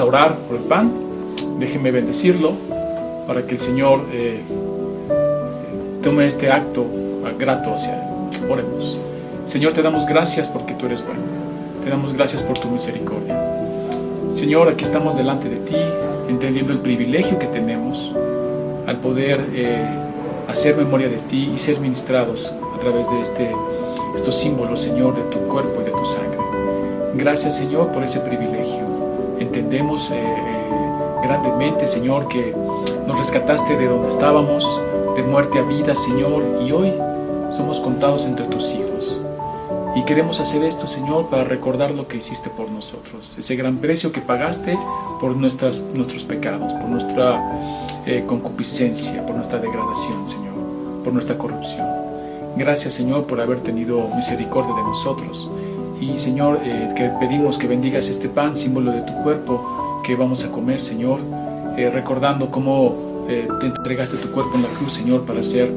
a orar por el pan. Déjenme bendecirlo para que el Señor eh, tome este acto grato hacia Él. Oremos. Señor, te damos gracias porque tú eres bueno. Te damos gracias por tu misericordia. Señor, aquí estamos delante de ti, entendiendo el privilegio que tenemos al poder eh, hacer memoria de ti y ser ministrados a través de este, estos símbolos, Señor, de tu cuerpo y de tu sangre. Gracias, Señor, por ese privilegio. Entendemos eh, eh, grandemente, Señor, que nos rescataste de donde estábamos, de muerte a vida, Señor, y hoy somos contados entre tus hijos. Y queremos hacer esto, Señor, para recordar lo que hiciste por nosotros, ese gran precio que pagaste por nuestras, nuestros pecados, por nuestra eh, concupiscencia, por nuestra degradación, Señor, por nuestra corrupción. Gracias, Señor, por haber tenido misericordia de nosotros. Y, Señor, eh, que pedimos que bendigas este pan, símbolo de tu cuerpo, que vamos a comer, Señor, eh, recordando cómo te entregaste tu cuerpo en la cruz, Señor, para ser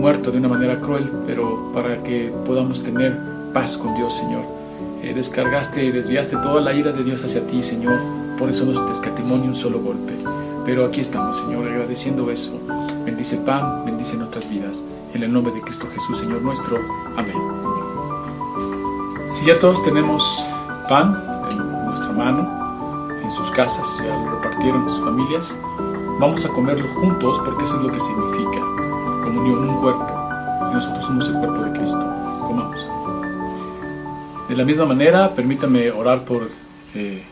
muerto de una manera cruel, pero para que podamos tener paz con Dios, Señor. Eh, descargaste y desviaste toda la ira de Dios hacia ti, Señor. Por eso nos descatimonia un solo golpe. Pero aquí estamos, Señor, agradeciendo eso. Bendice pan, bendice nuestras vidas. En el nombre de Cristo Jesús, Señor nuestro. Amén. Si ya todos tenemos pan en nuestra mano, en sus casas, ya lo repartieron en sus familias, vamos a comerlo juntos porque eso es lo que significa comunión, un cuerpo. Y nosotros somos el cuerpo de Cristo. Comamos. De la misma manera, permítame orar por, eh,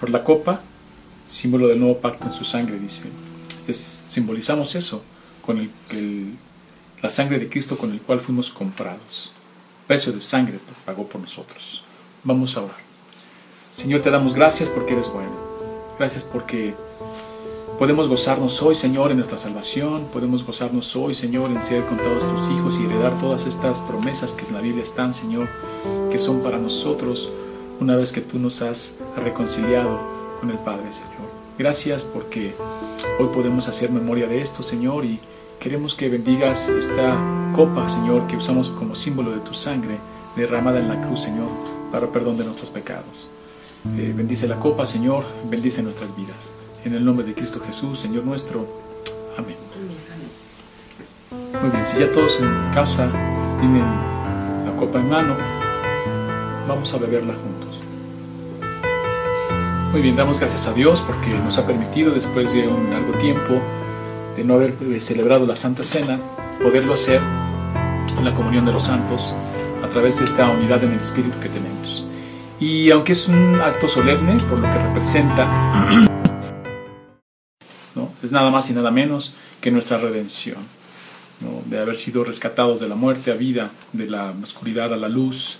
por la copa, símbolo del nuevo pacto en su sangre, dice. Este, simbolizamos eso, con la sangre de Cristo con el cual fuimos comprados. Precio de sangre pagó por nosotros. Vamos a orar. Señor, te damos gracias porque eres bueno. Gracias porque Podemos gozarnos hoy, Señor, en nuestra salvación. Podemos gozarnos hoy, Señor, en ser contados tus hijos y heredar todas estas promesas que en la Biblia están, Señor, que son para nosotros una vez que tú nos has reconciliado con el Padre, Señor. Gracias porque hoy podemos hacer memoria de esto, Señor, y queremos que bendigas esta copa, Señor, que usamos como símbolo de tu sangre derramada en la cruz, Señor, para perdón de nuestros pecados. Eh, bendice la copa, Señor, bendice nuestras vidas. En el nombre de Cristo Jesús, Señor nuestro. Amén. Muy bien, si ya todos en casa tienen la copa en mano, vamos a beberla juntos. Muy bien, damos gracias a Dios porque nos ha permitido, después de un largo tiempo de no haber eh, celebrado la Santa Cena, poderlo hacer en la comunión de los santos a través de esta unidad en el Espíritu que tenemos. Y aunque es un acto solemne, por lo que representa es nada más y nada menos que nuestra redención, de haber sido rescatados de la muerte a vida, de la oscuridad a la luz.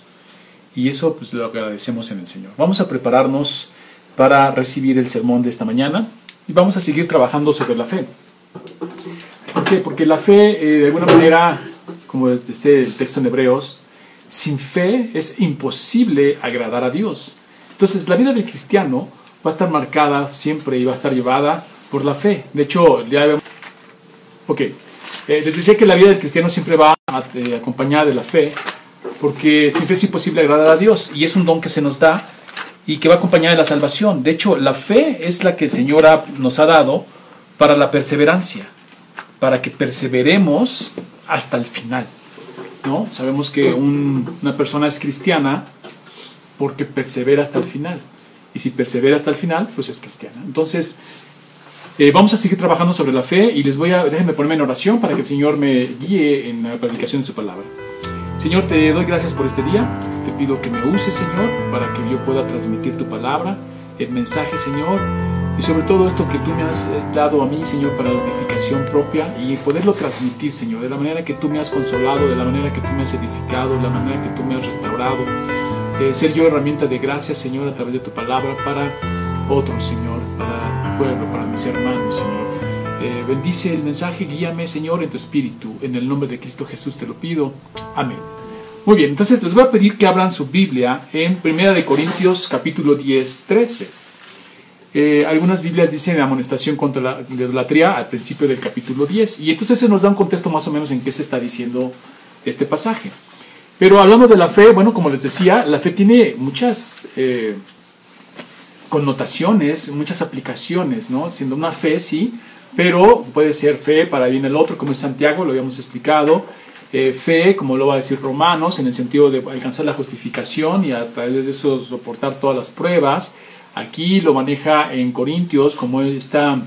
Y eso pues, lo agradecemos en el Señor. Vamos a prepararnos para recibir el sermón de esta mañana y vamos a seguir trabajando sobre la fe. ¿Por qué? Porque la fe, eh, de alguna manera, como dice el texto en Hebreos, sin fe es imposible agradar a Dios. Entonces, la vida del cristiano va a estar marcada siempre y va a estar llevada por la fe. De hecho, ya vemos... Ok, eh, les decía que la vida del cristiano siempre va eh, acompañada de la fe, porque sin fe es imposible agradar a Dios y es un don que se nos da y que va acompañada de la salvación. De hecho, la fe es la que el Señor nos ha dado para la perseverancia, para que perseveremos hasta el final. ¿no? Sabemos que una persona es cristiana porque persevera hasta el final. Y si persevera hasta el final, pues es cristiana. Entonces, eh, vamos a seguir trabajando sobre la fe y les voy a, déjenme ponerme en oración para que el Señor me guíe en la predicación de su palabra. Señor, te doy gracias por este día. Te pido que me uses, Señor, para que yo pueda transmitir tu palabra, el mensaje, Señor, y sobre todo esto que tú me has eh, dado a mí, Señor, para la edificación propia y poderlo transmitir, Señor, de la manera que tú me has consolado, de la manera que tú me has edificado, de la manera que tú me has restaurado. Ser yo herramienta de gracia, Señor, a través de tu palabra para otros, Señor, para pueblo, para mis hermanos, Señor. Eh, bendice el mensaje, guíame, Señor, en tu espíritu. En el nombre de Cristo Jesús te lo pido. Amén. Muy bien, entonces les voy a pedir que abran su Biblia en 1 de Corintios capítulo 10, 13. Eh, algunas Biblias dicen amonestación contra la idolatría al principio del capítulo 10. Y entonces se nos da un contexto más o menos en qué se está diciendo este pasaje. Pero hablando de la fe, bueno, como les decía, la fe tiene muchas... Eh, connotaciones, muchas aplicaciones, ¿no? Siendo una fe, sí, pero puede ser fe para bien el otro, como es Santiago, lo habíamos explicado, eh, fe, como lo va a decir Romanos, en el sentido de alcanzar la justificación y a través de eso soportar todas las pruebas. Aquí lo maneja en Corintios como esta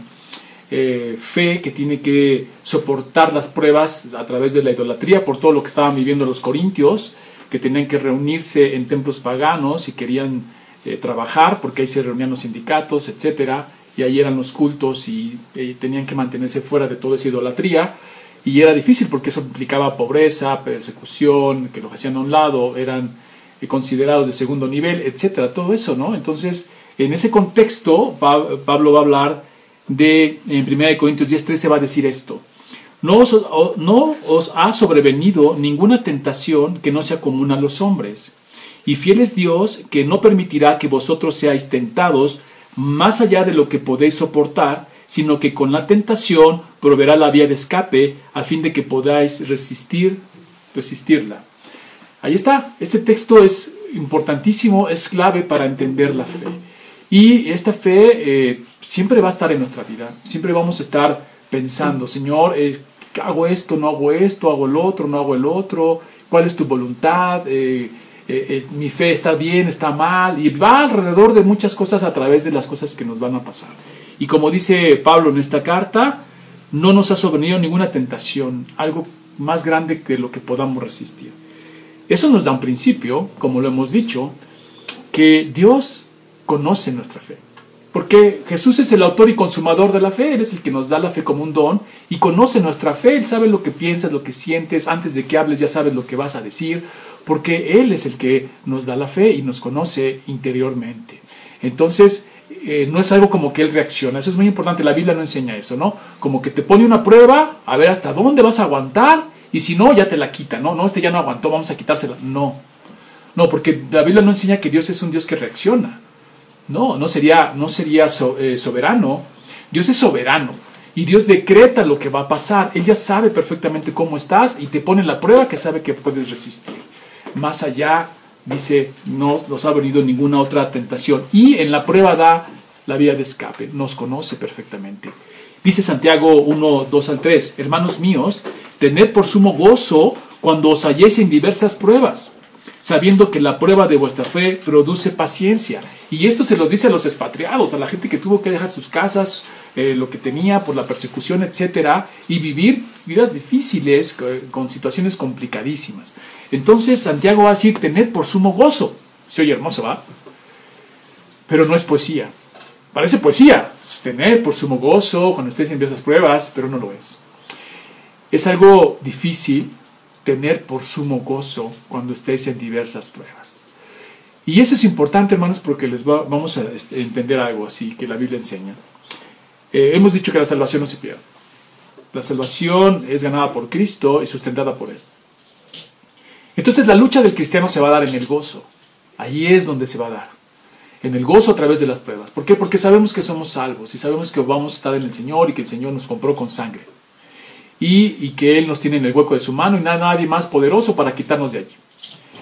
eh, fe que tiene que soportar las pruebas a través de la idolatría por todo lo que estaban viviendo los corintios, que tenían que reunirse en templos paganos y querían eh, trabajar porque ahí se reunían los sindicatos, etcétera, y ahí eran los cultos y tenían que mantenerse fuera de toda esa idolatría. Y era difícil porque eso implicaba pobreza, persecución, que los hacían a un lado, eran eh, considerados de segundo nivel, etcétera, todo eso, ¿no? Entonces, en ese contexto, Pablo va a hablar de, en 1 Corintios 10, va a decir esto. No os, no os ha sobrevenido ninguna tentación que no sea común a los hombres. Y fiel es Dios que no permitirá que vosotros seáis tentados más allá de lo que podéis soportar, sino que con la tentación proveerá la vía de escape a fin de que podáis resistir, resistirla. Ahí está, este texto es importantísimo, es clave para entender la fe. Y esta fe eh, siempre va a estar en nuestra vida, siempre vamos a estar pensando, Señor, eh, hago esto, no hago esto, hago el otro, no hago el otro, cuál es tu voluntad, eh, mi fe está bien, está mal, y va alrededor de muchas cosas a través de las cosas que nos van a pasar. Y como dice Pablo en esta carta, no nos ha sobrevenido ninguna tentación, algo más grande que lo que podamos resistir. Eso nos da un principio, como lo hemos dicho, que Dios conoce nuestra fe. Porque Jesús es el autor y consumador de la fe, Él es el que nos da la fe como un don y conoce nuestra fe, Él sabe lo que piensas, lo que sientes, antes de que hables ya sabes lo que vas a decir, porque Él es el que nos da la fe y nos conoce interiormente. Entonces, eh, no es algo como que Él reacciona, eso es muy importante, la Biblia no enseña eso, ¿no? Como que te pone una prueba, a ver hasta dónde vas a aguantar y si no, ya te la quita, ¿no? No, este ya no aguantó, vamos a quitársela. No, no, porque la Biblia no enseña que Dios es un Dios que reacciona. No, no sería, no sería eh, soberano. Dios es soberano y Dios decreta lo que va a pasar. Él ya sabe perfectamente cómo estás y te pone la prueba que sabe que puedes resistir. Más allá, dice, no nos ha venido ninguna otra tentación. Y en la prueba da la vía de escape. Nos conoce perfectamente. Dice Santiago 1, 2 al 3, hermanos míos, tened por sumo gozo cuando os halléis en diversas pruebas sabiendo que la prueba de vuestra fe produce paciencia. Y esto se los dice a los expatriados, a la gente que tuvo que dejar sus casas, eh, lo que tenía por la persecución, etcétera, y vivir vidas difíciles con situaciones complicadísimas. Entonces Santiago va a decir, tener por sumo gozo. Se oye hermoso, ¿va? Pero no es poesía. Parece poesía, tener por sumo gozo cuando estés en esas pruebas, pero no lo es. Es algo difícil, tener por sumo gozo cuando estéis en diversas pruebas. Y eso es importante, hermanos, porque les vamos a este, entender algo así que la Biblia enseña. Eh, hemos dicho que la salvación no se pierde. La salvación es ganada por Cristo y sustentada por Él. Entonces la lucha del cristiano se va a dar en el gozo. Ahí es donde se va a dar. En el gozo a través de las pruebas. ¿Por qué? Porque sabemos que somos salvos y sabemos que vamos a estar en el Señor y que el Señor nos compró con sangre y, que Él nos tiene en el hueco de su mano y nadie más poderoso para quitarnos de allí.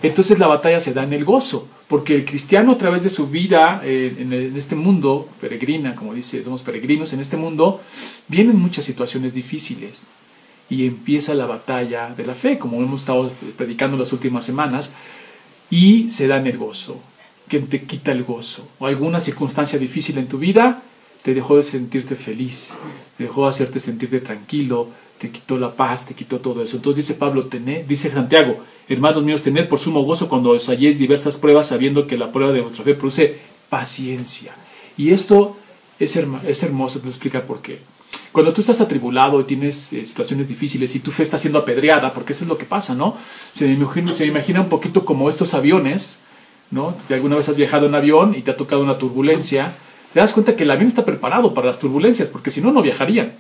Entonces la batalla se da en el gozo, porque el cristiano a través de su vida eh, en, este mundo, peregrina, como dice, somos peregrinos en este mundo, vienen muchas situaciones difíciles y empieza la batalla de la fe, como hemos estado predicando las últimas semanas, y se da en el gozo, que te quita el gozo, o alguna circunstancia difícil en tu vida te dejó de sentirte feliz, te dejó de hacerte sentirte tranquilo, te quitó la paz, te quitó todo eso. Entonces dice Pablo, dice Santiago, hermanos míos, tened por sumo gozo cuando os halléis diversas pruebas, sabiendo que la prueba de vuestra fe produce paciencia. Y esto es, es hermoso, te explica por qué. Cuando tú estás atribulado y tienes eh, situaciones difíciles y tu fe está siendo apedreada, porque eso es lo que pasa, ¿no? Se me, imagina, un poquito como estos aviones, ¿no? Si alguna vez has viajado en avión y te ha tocado una turbulencia, te das cuenta que el avión está preparado para las turbulencias, porque si no, no viajarían.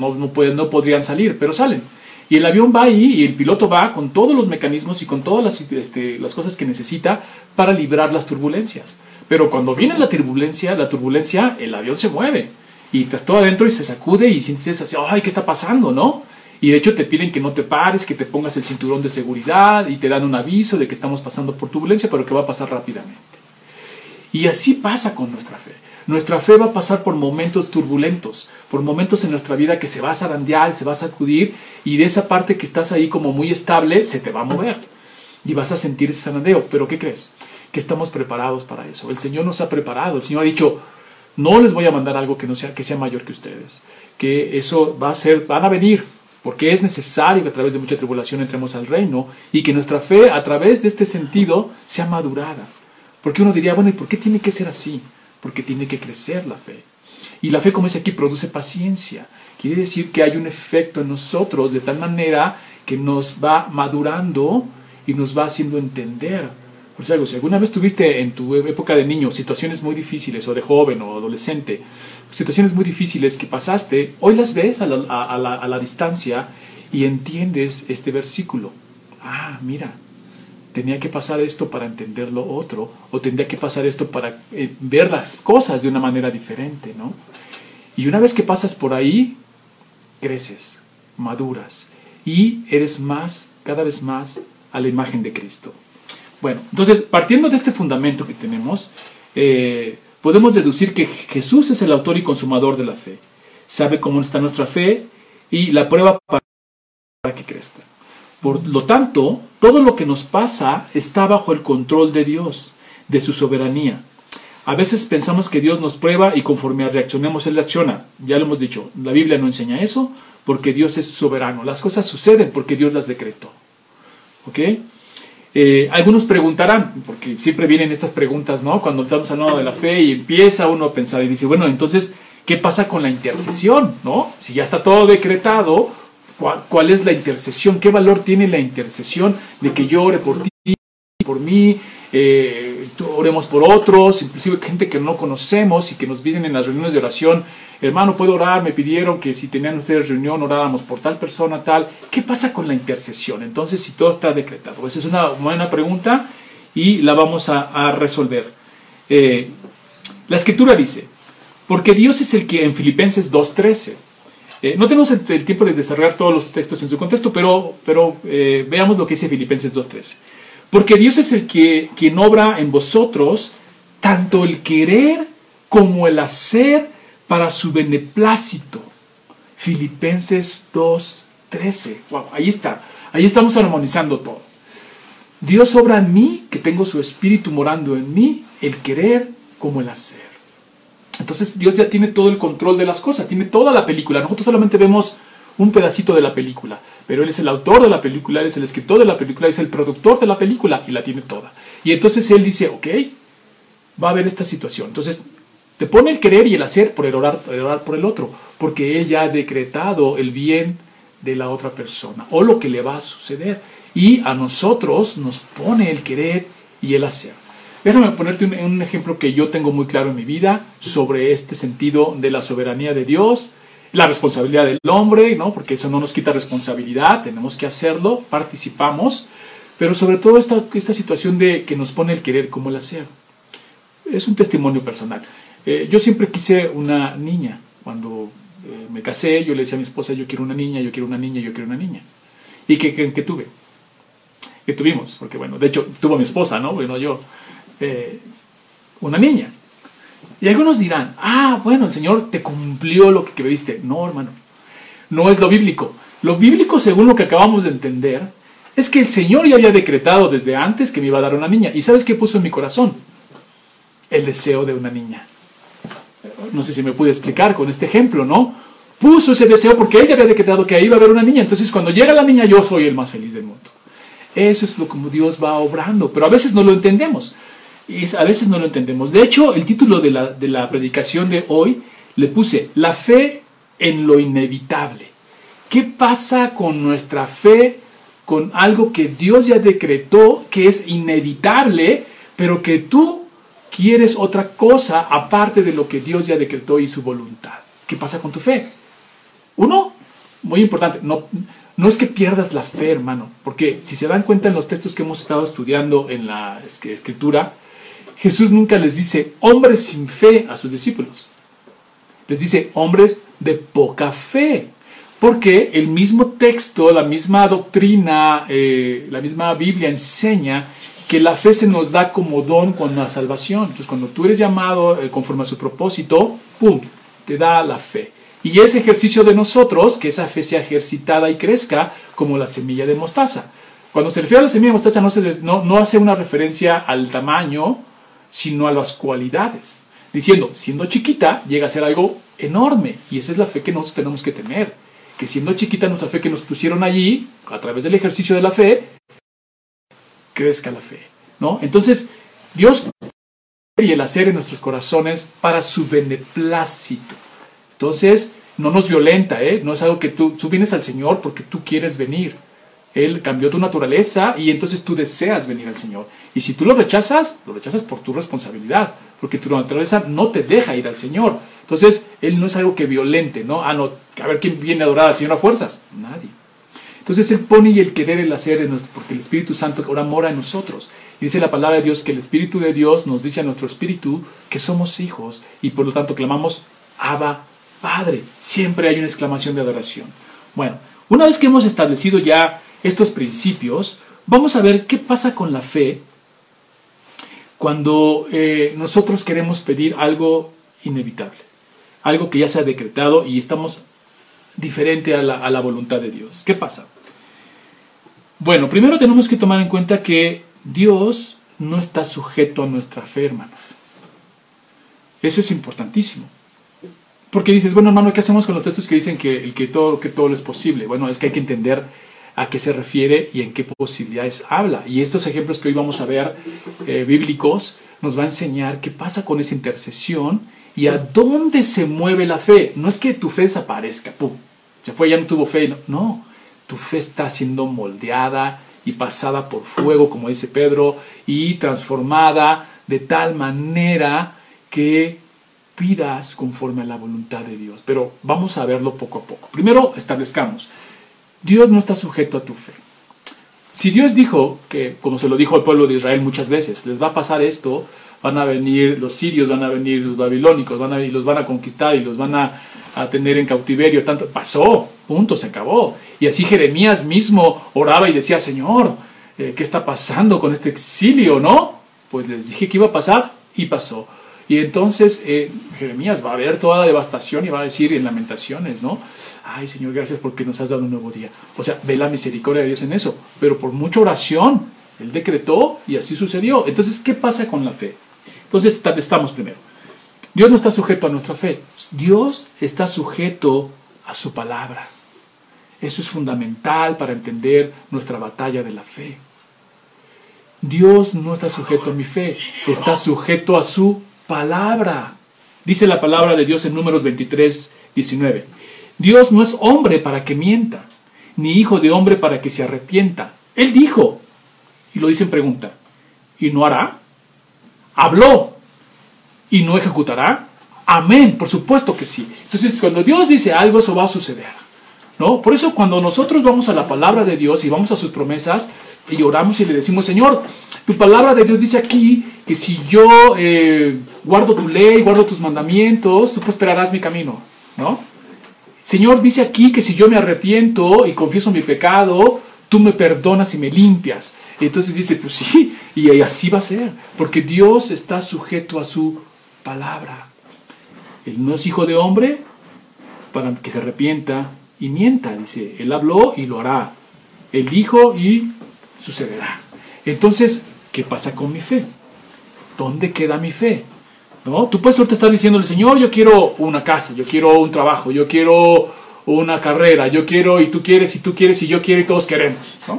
No, no, podrían salir, pero salen. Y el avión va ahí y el piloto va con todos los mecanismos y con todas las, este, las cosas que necesita para librar las turbulencias. Pero cuando viene la turbulencia, la turbulencia, el avión se mueve y estás todo adentro y se sacude y sientes así, ay, ¿qué está pasando? ¿No? Y de hecho te piden que no te pares, que te pongas el cinturón de seguridad y te dan un aviso de que estamos pasando por turbulencia, pero que va a pasar rápidamente. Y así pasa con nuestra fe. Nuestra fe va a pasar por momentos turbulentos, por momentos en nuestra vida que se va a zarandear, se va a sacudir y de esa parte que estás ahí como muy estable se te va a mover y vas a sentir ese zarandeo. Pero ¿qué crees? Que estamos preparados para eso. El Señor nos ha preparado. El Señor ha dicho, no les voy a mandar algo que no sea que sea mayor que ustedes. Que eso va a ser, van a venir, porque es necesario que a través de mucha tribulación entremos al reino y que nuestra fe a través de este sentido sea madurada. Porque uno diría, bueno, ¿y por qué tiene que ser así? porque tiene que crecer la fe. Y la fe, como dice aquí, produce paciencia. Quiere decir que hay un efecto en nosotros de tal manera que nos va madurando y nos va haciendo entender. Por si si alguna vez tuviste en tu época de niño situaciones muy difíciles, o de joven o adolescente, situaciones muy difíciles que pasaste, hoy las ves a la, a la distancia y entiendes este versículo. Ah, mira, tenía que pasar esto para entender lo otro, o tendría que pasar esto para eh, ver las cosas de una manera diferente, ¿no? Y una vez que pasas por ahí, creces, maduras y eres más, cada vez más, a la imagen de Cristo. Bueno, entonces, partiendo de este fundamento que tenemos, eh, podemos deducir que Jesús es el autor y consumador de la fe. Sabe cómo está nuestra fe y la prueba para que crezca. Por lo tanto, todo lo que nos pasa está bajo el control de Dios, de su soberanía. A veces pensamos que Dios nos prueba y conforme reaccionemos, Él reacciona. Ya lo hemos dicho, la Biblia no enseña eso porque Dios es soberano. Las cosas suceden porque Dios las decretó. ¿Ok? Eh, algunos preguntarán, porque siempre vienen estas preguntas, ¿no? Cuando estamos hablando de la fe y empieza uno a pensar y dice, bueno, entonces, ¿qué pasa con la intercesión? ¿No? Si ya está todo decretado, ¿Cuál, es la intercesión? ¿Qué valor tiene la intercesión de que yo ore por ti, por mí, eh, oremos por otros, inclusive gente que no conocemos y que nos vienen en las reuniones de oración? Hermano, ¿puedo orar? Me pidieron que si tenían ustedes reunión oráramos por tal persona, tal. ¿Qué pasa con la intercesión? Entonces, si todo está decretado. Esa es una buena pregunta y la vamos a, resolver. Eh, la escritura dice, porque Dios es el que en Filipenses 2.13 eh, no tenemos el, tiempo de desarrollar todos los textos en su contexto, pero, pero eh, veamos lo que dice Filipenses 2.13. Porque Dios es el que quien obra en vosotros tanto el querer como el hacer para su beneplácito. Filipenses 2.13. Wow, ahí está. Ahí estamos armonizando todo. Dios obra en mí, que tengo su espíritu morando en mí, el querer como el hacer. Entonces Dios ya tiene todo el control de las cosas, tiene toda la película. Nosotros solamente vemos un pedacito de la película, pero Él es el autor de la película, Él es el escritor de la película, es el productor de la película y la tiene toda. Y entonces Él dice, ok, va a haber esta situación. Entonces te pone el querer y el hacer por el orar, el orar por el otro, porque Él ya ha decretado el bien de la otra persona o lo que le va a suceder. Y a nosotros nos pone el querer y el hacer. Déjame ponerte un, ejemplo que yo tengo muy claro en mi vida sobre este sentido de la soberanía de Dios, la responsabilidad del hombre, ¿no? porque eso no nos quita responsabilidad, tenemos que hacerlo, participamos, pero sobre todo esta, esta situación de que nos pone el querer como el hacer. Es un testimonio personal. Eh, yo siempre quise una niña. Cuando eh, me casé, yo le decía a mi esposa, yo quiero una niña, yo quiero una niña, yo quiero una niña. ¿Y qué que tuve? Que tuvimos, porque bueno, de hecho tuvo mi esposa, ¿no? Bueno, yo eh, una niña. Y algunos dirán, ah, bueno, el Señor te cumplió lo que pediste. No, hermano, no es lo bíblico. Lo bíblico, según lo que acabamos de entender, es que el Señor ya había decretado desde antes que me iba a dar una niña. ¿Y sabes qué puso en mi corazón? El deseo de una niña. No sé si me pude explicar con este ejemplo, ¿no? Puso ese deseo porque ella había decretado que ahí iba a haber una niña. Entonces, cuando llega la niña, yo soy el más feliz del mundo. Eso es lo como Dios va obrando, pero a veces no lo entendemos y a veces no lo entendemos. De hecho, el título de la, de la predicación de hoy le puse La fe en lo inevitable. ¿Qué pasa con nuestra fe, con algo que Dios ya decretó, que es inevitable, pero que tú quieres otra cosa aparte de lo que Dios ya decretó y su voluntad? ¿Qué pasa con tu fe? Uno, muy importante, no, no es que pierdas la fe, hermano, porque si se dan cuenta en los textos que hemos estado estudiando en la escritura, Jesús nunca les dice hombres sin fe a sus discípulos. Les dice hombres de poca fe. Porque el mismo texto, la misma doctrina, eh, la misma Biblia enseña que la fe se nos da como don con la salvación. Entonces, cuando tú eres llamado eh, conforme a su propósito, ¡pum!, te da la fe. Y ese ejercicio de nosotros, que esa fe sea ejercitada y crezca como la semilla de mostaza. Cuando se refiere a la semilla de mostaza no hace una referencia al tamaño, sino a las cualidades. Diciendo, siendo chiquita, llega a ser algo enorme. Y esa es la fe que nosotros tenemos que tener. Que siendo chiquita nuestra fe que nos pusieron allí, a través del ejercicio de la fe, crezca la fe. ¿no? Entonces, Dios y el hacer en nuestros corazones para su beneplácito. Entonces, no nos violenta, ¿eh? no es algo que tú, tú vienes al Señor porque tú quieres venir. Él cambió tu naturaleza y entonces tú deseas venir al Señor. Y si tú lo rechazas, lo rechazas por tu responsabilidad, porque tu naturaleza no te deja ir al Señor. Entonces, Él no es algo que violente, ¿no? Ah, no, a ver quién viene a adorar al Señor a fuerzas. Nadie. Entonces, Él pone y el querer, el hacer, porque el Espíritu Santo ahora mora en nosotros. Y dice la palabra de Dios que el Espíritu de Dios nos dice a nuestro espíritu que somos hijos y por lo tanto clamamos Abba Padre. Siempre hay una exclamación de adoración. Bueno, una vez que hemos establecido ya estos principios, vamos a ver qué pasa con la fe cuando eh, nosotros queremos pedir algo inevitable, algo que ya se ha decretado y estamos diferente a la, a la voluntad de Dios. ¿Qué pasa? Bueno, primero tenemos que tomar en cuenta que Dios no está sujeto a nuestra fe, hermanos. Eso es importantísimo. Porque dices, bueno, hermano, ¿qué hacemos con los textos que dicen que, el que, todo, que todo es posible? Bueno, es que hay que entender a qué se refiere y en qué posibilidades habla. Y estos ejemplos que hoy vamos a ver eh, bíblicos nos va a enseñar qué pasa con esa intercesión y a dónde se mueve la fe. No es que tu fe desaparezca, pum, se fue, ya no tuvo fe. No, no. tu fe está siendo moldeada y pasada por fuego, como dice Pedro, y transformada de tal manera que pidas conforme a la voluntad de Dios. Pero vamos a verlo poco a poco. Primero establezcamos, Dios no está sujeto a tu fe. Si Dios dijo que, como se lo dijo al pueblo de Israel muchas veces, les va a pasar esto, van a venir los sirios, van a venir los babilónicos, van a, y los van a conquistar y los van a, a tener en cautiverio, tanto pasó, punto, se acabó. Y así Jeremías mismo oraba y decía, Señor, eh, ¿qué está pasando con este exilio, no? Pues les dije que iba a pasar y pasó. Y entonces eh, Jeremías va a ver toda la devastación y va a decir en lamentaciones, ¿no? Ay Señor, gracias porque nos has dado un nuevo día. O sea, ve la misericordia de Dios en eso. Pero por mucha oración, Él decretó y así sucedió. Entonces, ¿qué pasa con la fe? Entonces, estamos primero. Dios no está sujeto a nuestra fe. Dios está sujeto a su palabra. Eso es fundamental para entender nuestra batalla de la fe. Dios no está sujeto a mi fe, está sujeto a su palabra. Dice la palabra de Dios en números 23, 19. Dios no es hombre para que mienta, ni hijo de hombre para que se arrepienta. Él dijo, y lo dice en pregunta, ¿y no hará? Habló, ¿y no ejecutará? Amén, por supuesto que sí. Entonces, cuando Dios dice algo, eso va a suceder. ¿No? Por eso cuando nosotros vamos a la palabra de Dios y vamos a sus promesas y oramos y le decimos, Señor, tu palabra de Dios dice aquí que si yo eh, guardo tu ley, guardo tus mandamientos, tú prosperarás mi camino, ¿no? Señor dice aquí que si yo me arrepiento y confieso mi pecado, tú me perdonas y me limpias. entonces dice, pues sí, y así va a ser, porque Dios está sujeto a su palabra. Él no es hijo de hombre para que se arrepienta y mienta, dice, Él habló y lo hará. Él dijo y sucederá. Entonces, ¿qué pasa con mi fe? ¿Dónde queda mi fe? ¿No? Tú puedes ahorita estar diciéndole, Señor, yo quiero una casa, yo quiero un trabajo, yo quiero una carrera, yo quiero y tú quieres y tú quieres y yo quiero y todos queremos, ¿no?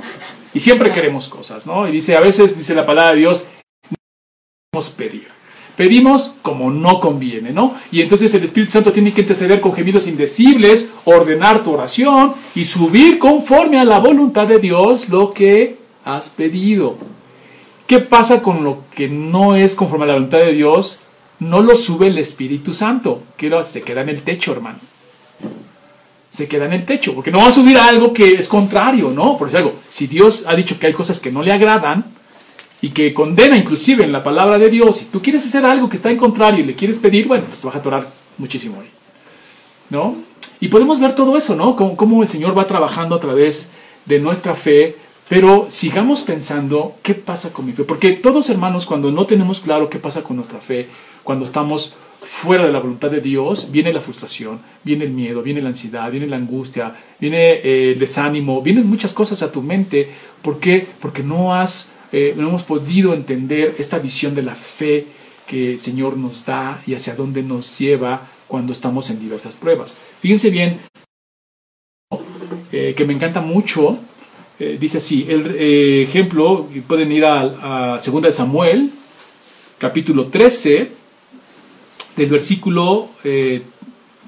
Y siempre queremos cosas, ¿no? Y dice, a veces dice la palabra de Dios, no pedir. Pedimos como no conviene, ¿no? Y entonces el Espíritu Santo tiene que interceder con gemidos indecibles, ordenar tu oración y subir conforme a la voluntad de Dios lo que has pedido. ¿Qué pasa con lo que no es conforme a la voluntad de Dios? No lo sube el Espíritu Santo, que se queda en el techo, hermano. Se queda en el techo, porque no va a subir algo que es contrario, ¿no? Por algo, si Dios ha dicho que hay cosas que no le agradan y que condena inclusive en la palabra de Dios, si tú quieres hacer algo que está en contrario y le quieres pedir, bueno, pues vas a atorar muchísimo ahí, ¿no? Y podemos ver todo eso, ¿no? Cómo, cómo el Señor va trabajando a través de nuestra fe Pero sigamos pensando qué pasa con mi fe. Porque todos hermanos, cuando no tenemos claro qué pasa con nuestra fe, cuando estamos fuera de la voluntad de Dios, viene la frustración, viene el miedo, viene la ansiedad, viene la angustia, viene eh, el desánimo, vienen muchas cosas a tu mente. ¿Por qué? Porque no, has, eh, no hemos podido entender esta visión de la fe que el Señor nos da y hacia dónde nos lleva cuando estamos en diversas pruebas. Fíjense bien, eh, que me encanta mucho, dice así, el ejemplo, pueden ir a, a 2 Samuel, capítulo 13, del versículo, eh,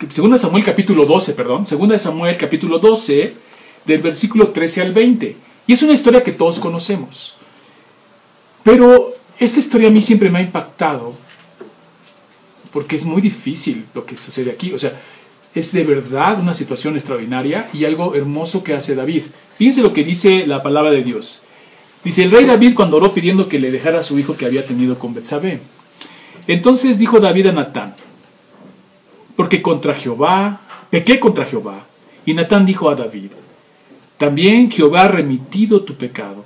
segunda Samuel capítulo 12, perdón, segunda de Samuel capítulo 12, del versículo 13 al 20. Y es una historia que todos conocemos. Pero esta historia a mí siempre me ha impactado, porque es muy difícil lo que sucede aquí. O sea, es de verdad una situación extraordinaria y algo hermoso que hace David. Fíjense lo que dice la palabra de Dios. Dice el rey David cuando oró pidiendo que le dejara su hijo que había tenido con Betsabé. Entonces dijo David a Natán, porque contra Jehová, pequé contra Jehová. Y Natán dijo a David, también Jehová ha remitido tu pecado.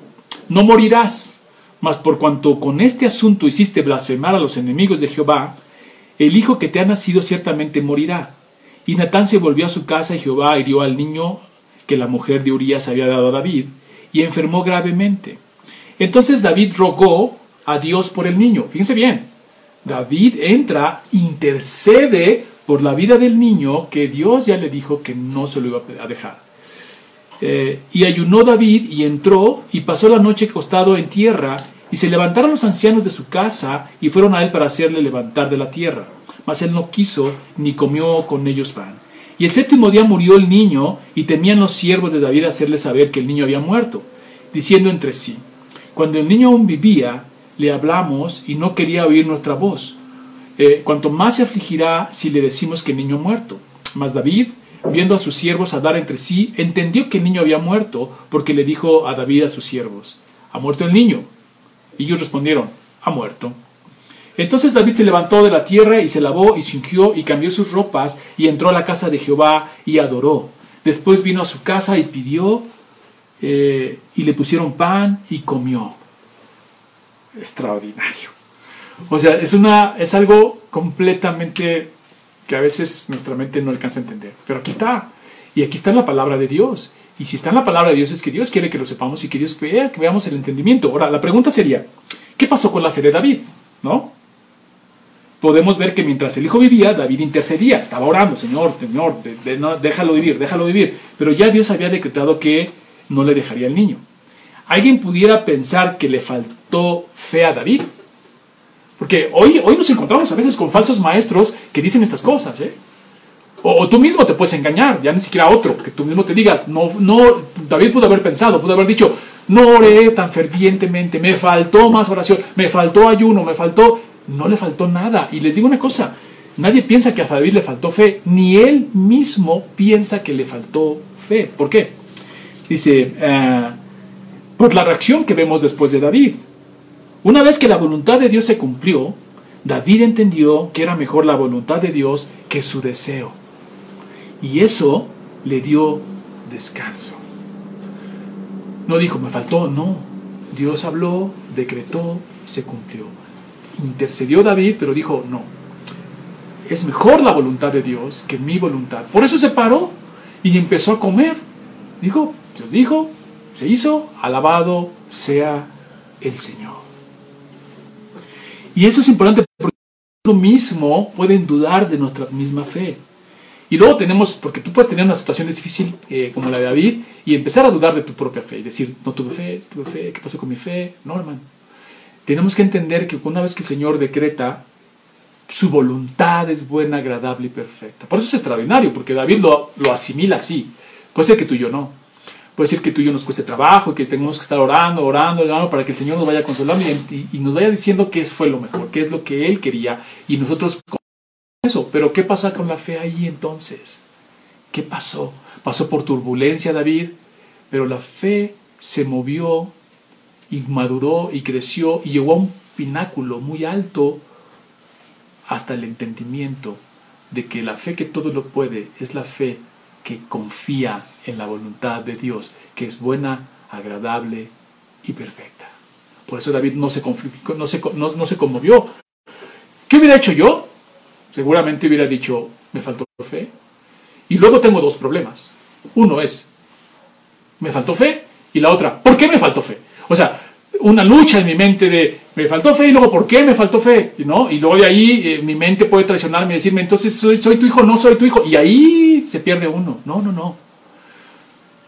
No morirás, mas por cuanto con este asunto hiciste blasfemar a los enemigos de Jehová, el hijo que te ha nacido ciertamente morirá. Y Natán se volvió a su casa y Jehová hirió al niño que la mujer de Urías había dado a David, y enfermó gravemente. Entonces David rogó a Dios por el niño. Fíjense bien, David entra, intercede por la vida del niño que Dios ya le dijo que no se lo iba a dejar. Eh, y ayunó David y entró y pasó la noche acostado en tierra y se levantaron los ancianos de su casa y fueron a él para hacerle levantar de la tierra. Mas él no quiso ni comió con ellos pan. Y el séptimo día murió el niño y temían los siervos de David hacerle saber que el niño había muerto, diciendo entre sí, cuando el niño aún vivía, le hablamos y no quería oír nuestra voz. Eh, cuanto más se afligirá si le decimos que el niño ha muerto. Mas David, viendo a sus siervos hablar entre sí, entendió que el niño había muerto, porque le dijo a David a sus siervos, ¿ha muerto el niño? Y ellos respondieron, ha muerto. Entonces David se levantó de la tierra y se lavó y se ungió y cambió sus ropas y entró a la casa de Jehová y adoró. Después vino a su casa y pidió eh, y le pusieron pan y comió extraordinario. O sea, es, una, es algo completamente que a veces nuestra mente no alcanza a entender. Pero aquí está. Y aquí está la palabra de Dios. Y si está en la palabra de Dios es que Dios quiere que lo sepamos y que Dios vea, que veamos el entendimiento. Ahora, la pregunta sería, ¿qué pasó con la fe de David? ¿No? Podemos ver que mientras el hijo vivía, David intercedía, estaba orando, Señor, Señor, déjalo vivir, déjalo vivir. Pero ya Dios había decretado que no le dejaría el niño. Alguien pudiera pensar que le faltó fe a David. Porque hoy, hoy nos encontramos a veces con falsos maestros que dicen estas cosas. ¿eh? O, tú mismo te puedes engañar, ya ni siquiera otro, que tú mismo te digas, no, no, David pudo haber pensado, pudo haber dicho, no oré tan fervientemente, me faltó más oración, me faltó ayuno, me faltó, no le faltó nada. Y les digo una cosa, nadie piensa que a David le faltó fe, ni él mismo piensa que le faltó fe. ¿Por qué? Dice, uh, por la reacción que vemos después de David. Una vez que la voluntad de Dios se cumplió, David entendió que era mejor la voluntad de Dios que su deseo. Y eso le dio descanso. No dijo, me faltó, no. Dios habló, decretó, se cumplió. Intercedió David, pero dijo, no. Es mejor la voluntad de Dios que mi voluntad. Por eso se paró y empezó a comer. Dijo, Dios dijo, se hizo, alabado sea el Señor. Y eso es importante porque lo mismo pueden dudar de nuestra misma fe. Y luego tenemos, porque tú puedes tener una situación difícil eh, como la de David y empezar a dudar de tu propia fe y decir, no tuve fe, tuve fe, ¿qué pasó con mi fe? No, hermano. Tenemos que entender que una vez que el Señor decreta, su voluntad es buena, agradable y perfecta. Por eso es extraordinario, porque David lo, lo asimila así. Puede ser que tú y yo no. Puede ser que tú y yo nos cueste trabajo, que tengamos que estar orando, orando, orando para que el Señor nos vaya consolando y, nos vaya diciendo qué fue lo mejor, qué es lo que Él quería y nosotros eso. Pero ¿qué pasa con la fe ahí entonces? ¿Qué pasó? Pasó por turbulencia David, pero la fe se movió y maduró y creció y llegó a un pináculo muy alto hasta el entendimiento de que la fe que todo lo puede es la fe que confía en la voluntad de Dios, que es buena, agradable y perfecta. Por eso David no se, no se, conmovió. ¿Qué hubiera hecho yo? Seguramente hubiera dicho, me faltó fe. Y luego tengo dos problemas. Uno es, me faltó fe. Y la otra, ¿por qué me faltó fe? O sea, una lucha en mi mente de, me faltó fe y luego, ¿por qué me faltó fe? ¿No? Y luego de ahí eh, mi mente puede traicionarme y decirme, entonces soy, soy tu hijo, no soy tu hijo. Y ahí se pierde uno. No, no, no.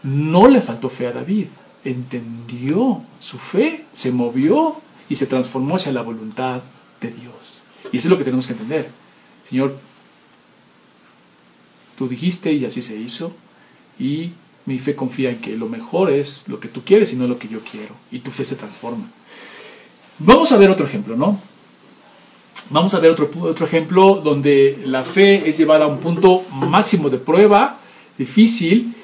No le faltó fe a David. Entendió su fe, se movió y se transformó hacia la voluntad de Dios. Y eso es lo que tenemos que entender. Señor, tú dijiste y así se hizo. Y mi fe confía en que lo mejor es lo que tú quieres y no lo que yo quiero. Y tu fe se transforma. Vamos a ver otro ejemplo, ¿no? Vamos a ver otro, otro ejemplo donde la fe es llevada a un punto máximo de prueba, difícil.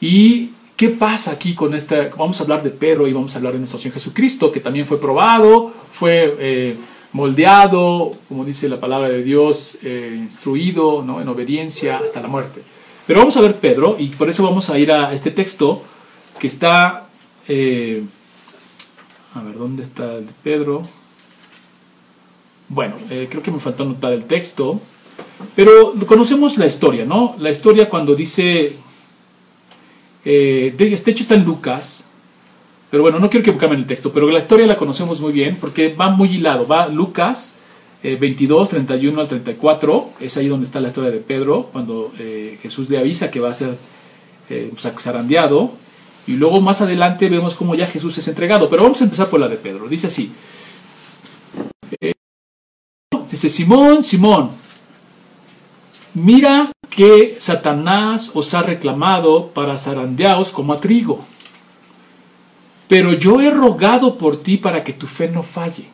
¿Y qué pasa aquí con esta? Vamos a hablar de Pedro y vamos a hablar de nuestro Señor Jesucristo, que también fue probado, fue... Eh, moldeado, como dice la palabra de Dios, eh, instruido ¿no? en obediencia hasta la muerte. Pero vamos a ver Pedro y por eso vamos a ir a este texto que está... Eh, a ver, ¿dónde está el Pedro? Bueno, eh, creo que me faltó anotar el texto, pero conocemos la historia, ¿no? La historia cuando dice... este hecho está en Lucas, pero bueno, no quiero que en el texto, pero la historia la conocemos muy bien porque va muy hilado. Va Lucas 22, eh, 31 al 34, es ahí donde está la historia de Pedro, cuando eh, Jesús le avisa que va a ser eh, zarandeado. Y luego más adelante vemos cómo ya Jesús es entregado. Pero vamos a empezar por la de Pedro. Dice así. Dice, Simón, Simón, mira que Satanás os ha reclamado para zarandeaos como a trigo. Pero yo he rogado por ti para que tu fe no falle.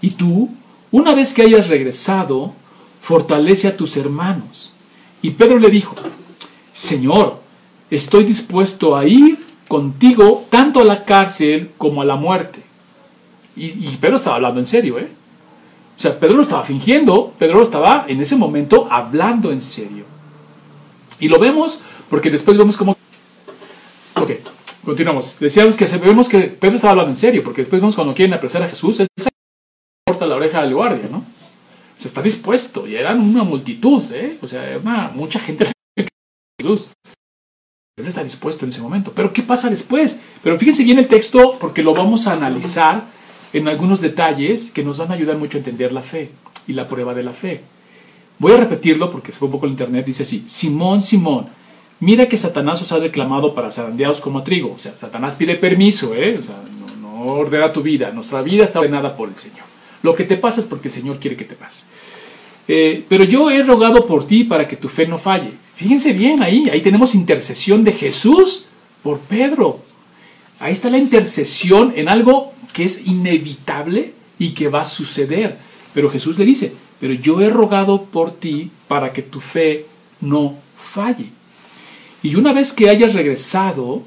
Y tú, una vez que hayas regresado, fortalece a tus hermanos. Y Pedro le dijo, Señor, estoy dispuesto a ir contigo tanto a la cárcel como a la muerte. Y, Pedro estaba hablando en serio, ¿eh? O sea, Pedro no estaba fingiendo, Pedro estaba en ese momento hablando en serio. Y lo vemos porque después vemos como... Ok, Continuamos. Decíamos que vemos que Pedro estaba hablando en serio, porque después vemos cuando quieren apresar a Jesús, él se corta la oreja del guardia, ¿no? O sea, está dispuesto, y eran una multitud, ¿eh? O sea, una, mucha gente Jesús. Él está dispuesto en ese momento. Pero ¿qué pasa después? Pero fíjense bien el texto, porque lo vamos a analizar en algunos detalles que nos van a ayudar mucho a entender la fe y la prueba de la fe. Voy a repetirlo porque se fue un poco el internet. Dice así: Simón, Simón mira que Satanás os ha reclamado para zarandeados como trigo. O sea, Satanás pide permiso, ¿eh? O sea, no, ordena tu vida. Nuestra vida está ordenada por el Señor. Lo que te pasa es porque el Señor quiere que te pase. Eh, pero yo he rogado por ti para que tu fe no falle. Fíjense bien ahí, ahí tenemos intercesión de Jesús por Pedro. Ahí está la intercesión en algo que es inevitable y que va a suceder. Pero Jesús le dice, pero yo he rogado por ti para que tu fe no falle. Y una vez que hayas regresado,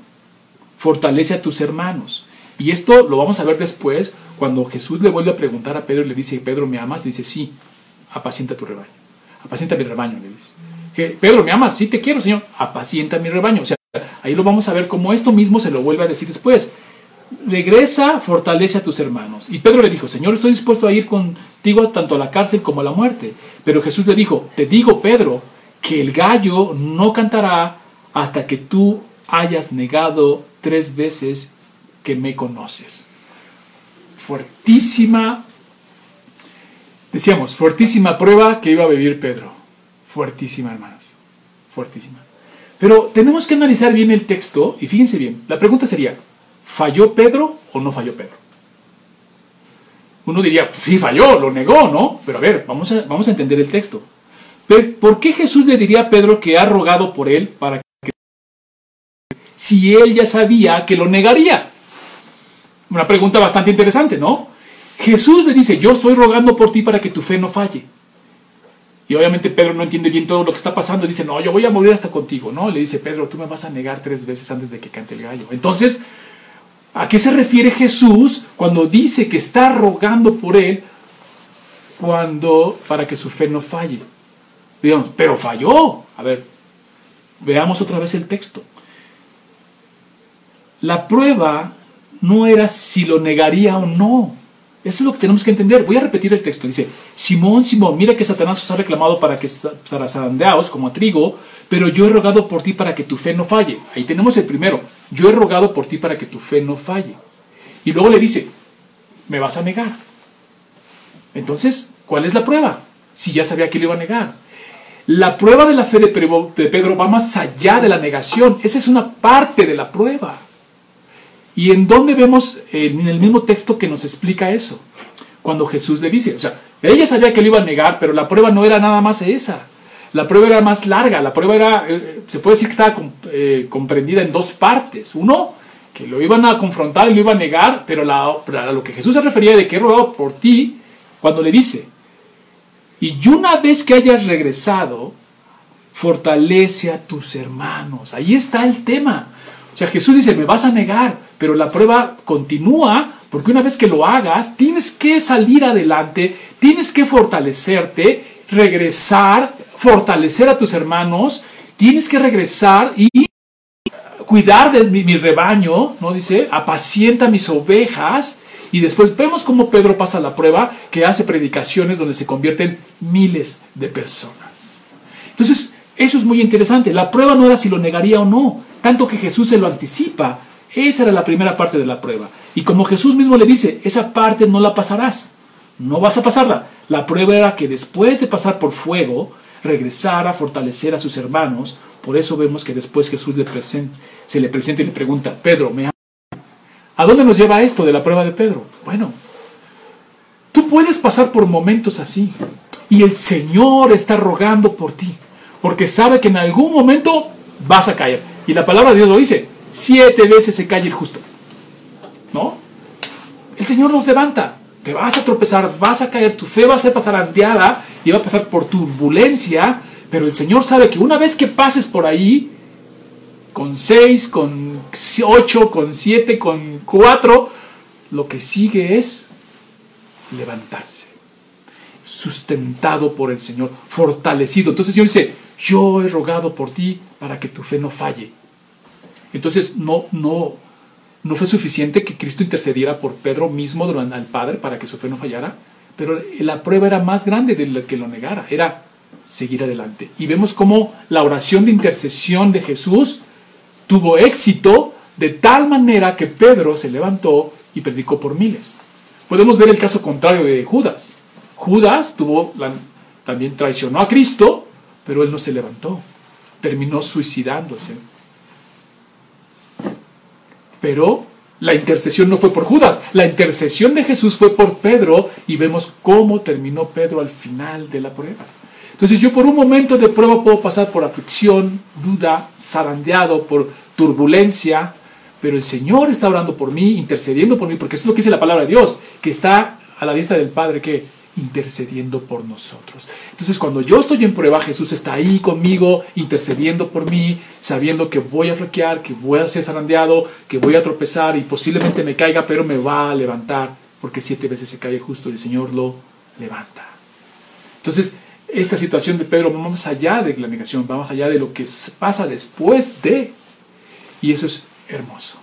fortalece a tus hermanos. Y esto lo vamos a ver después, cuando Jesús le vuelve a preguntar a Pedro y le dice, Pedro, ¿me amas? Dice, sí, apacienta tu rebaño. Apacienta mi rebaño, le dice. Pedro, ¿me amas? Sí te quiero, Señor. Apacienta mi rebaño. O sea, ahí lo vamos a ver como esto mismo se lo vuelve a decir después. Regresa, fortalece a tus hermanos. Y Pedro le dijo, Señor, estoy dispuesto a ir contigo tanto a la cárcel como a la muerte. Pero Jesús le dijo, te digo, Pedro, que el gallo no cantará hasta que tú hayas negado tres veces que me conoces. Fuertísima, decíamos, fuertísima prueba que iba a vivir Pedro. Fuertísima, hermanos. Fuertísima. Pero tenemos que analizar bien el texto y fíjense bien, la pregunta sería, ¿falló Pedro o no falló Pedro? Uno diría, sí falló, lo negó, ¿no? Pero a ver, vamos a, vamos a entender el texto. ¿Por qué Jesús le diría a Pedro que ha rogado por él para si él ya sabía que lo negaría? Una pregunta bastante interesante, ¿no? Jesús le dice, yo estoy rogando por ti para que tu fe no falle. Y obviamente Pedro no entiende bien todo lo que está pasando dice, no, yo voy a morir hasta contigo, ¿no? Le dice, Pedro, tú me vas a negar tres veces antes de que cante el gallo. Entonces, ¿a qué se refiere Jesús cuando dice que está rogando por él cuando, para que su fe no falle? Digamos, pero falló. A ver, veamos otra vez el texto. la prueba no era si lo negaría o no. Eso es lo que tenemos que entender. Voy a repetir el texto. Dice, Simón, Simón, mira que Satanás os ha reclamado para que zarandeaos como a trigo, pero yo he rogado por ti para que tu fe no falle. Ahí tenemos el primero. Yo he rogado por ti para que tu fe no falle. Y luego le dice, me vas a negar. Entonces, ¿cuál es la prueba? Si ya sabía que le iba a negar. La prueba de la fe de Pedro va más allá de la negación. Esa es una parte de la prueba. ¿Y en dónde vemos en el mismo texto que nos explica eso? Cuando Jesús le dice, o sea, ella sabía que lo iba a negar, pero la prueba no era nada más esa. La prueba era más larga, la prueba era, eh, se puede decir que estaba eh, comprendida en dos partes. Uno, que lo iban a confrontar y lo iba a negar, pero la, a lo que Jesús se refería de que he rogado por ti, cuando le dice, y una vez que hayas regresado, fortalece a tus hermanos. Ahí está el tema. O sea, Jesús dice, me vas a negar, pero la prueba continúa porque una vez que lo hagas, tienes que salir adelante, tienes que fortalecerte, regresar, fortalecer a tus hermanos, tienes que regresar y cuidar de mi, rebaño, ¿no? Dice, apacienta mis ovejas. Y después vemos cómo Pedro pasa la prueba, que hace predicaciones donde se convierten miles de personas. Entonces, eso es muy interesante. La prueba no era si lo negaría o no, tanto que Jesús se lo anticipa. Esa era la primera parte de la prueba. Y como Jesús mismo le dice, esa parte no la pasarás. No vas a pasarla. La prueba era que después de pasar por fuego, regresara a fortalecer a sus hermanos. Por eso vemos que después Jesús se le presenta y le pregunta, Pedro, ¿me ¿A dónde nos lleva esto de la prueba de Pedro? Bueno, tú puedes pasar por momentos así. Y el Señor está rogando por ti porque sabe que en algún momento vas a caer. Y la palabra de Dios lo dice, siete veces se cae el justo. ¿No? El Señor nos levanta, te vas a tropezar, vas a caer, tu fe va a ser pasar andeada y va a pasar por turbulencia, pero el Señor sabe que una vez que pases por ahí, con seis, con ocho, con siete, con cuatro, lo que sigue es levantarse, sustentado por el Señor, fortalecido. Entonces el Señor dice, yo he rogado por ti para que tu fe no falle. Entonces no, no, no fue suficiente que Cristo intercediera por Pedro mismo durante al Padre para que su fe no fallara, pero la prueba era más grande de lo que lo negara, era seguir adelante. Y vemos cómo la oración de intercesión de Jesús tuvo éxito de tal manera que Pedro se levantó y predicó por miles. Podemos ver el caso contrario de Judas. Judas tuvo también traicionó a Cristo pero él no se levantó, terminó suicidándose. Pero la intercesión no fue por Judas, la intercesión de Jesús fue por Pedro y vemos cómo terminó Pedro al final de la prueba. Entonces yo por un momento de prueba puedo pasar por aflicción, duda, zarandeado, por turbulencia, pero el Señor está orando por mí, intercediendo por mí, porque es lo que dice la palabra de Dios, que está a la vista del Padre que intercediendo por nosotros. Entonces cuando yo estoy en prueba, Jesús está ahí conmigo, intercediendo por mí, sabiendo que voy a flaquear, que voy a ser zarandeado, que voy a tropezar y posiblemente me caiga, pero me va a levantar, porque siete veces se cae justo y el Señor lo levanta. Entonces, esta situación de Pedro va más allá de la negación, va más allá de lo que pasa después de, y eso es hermoso.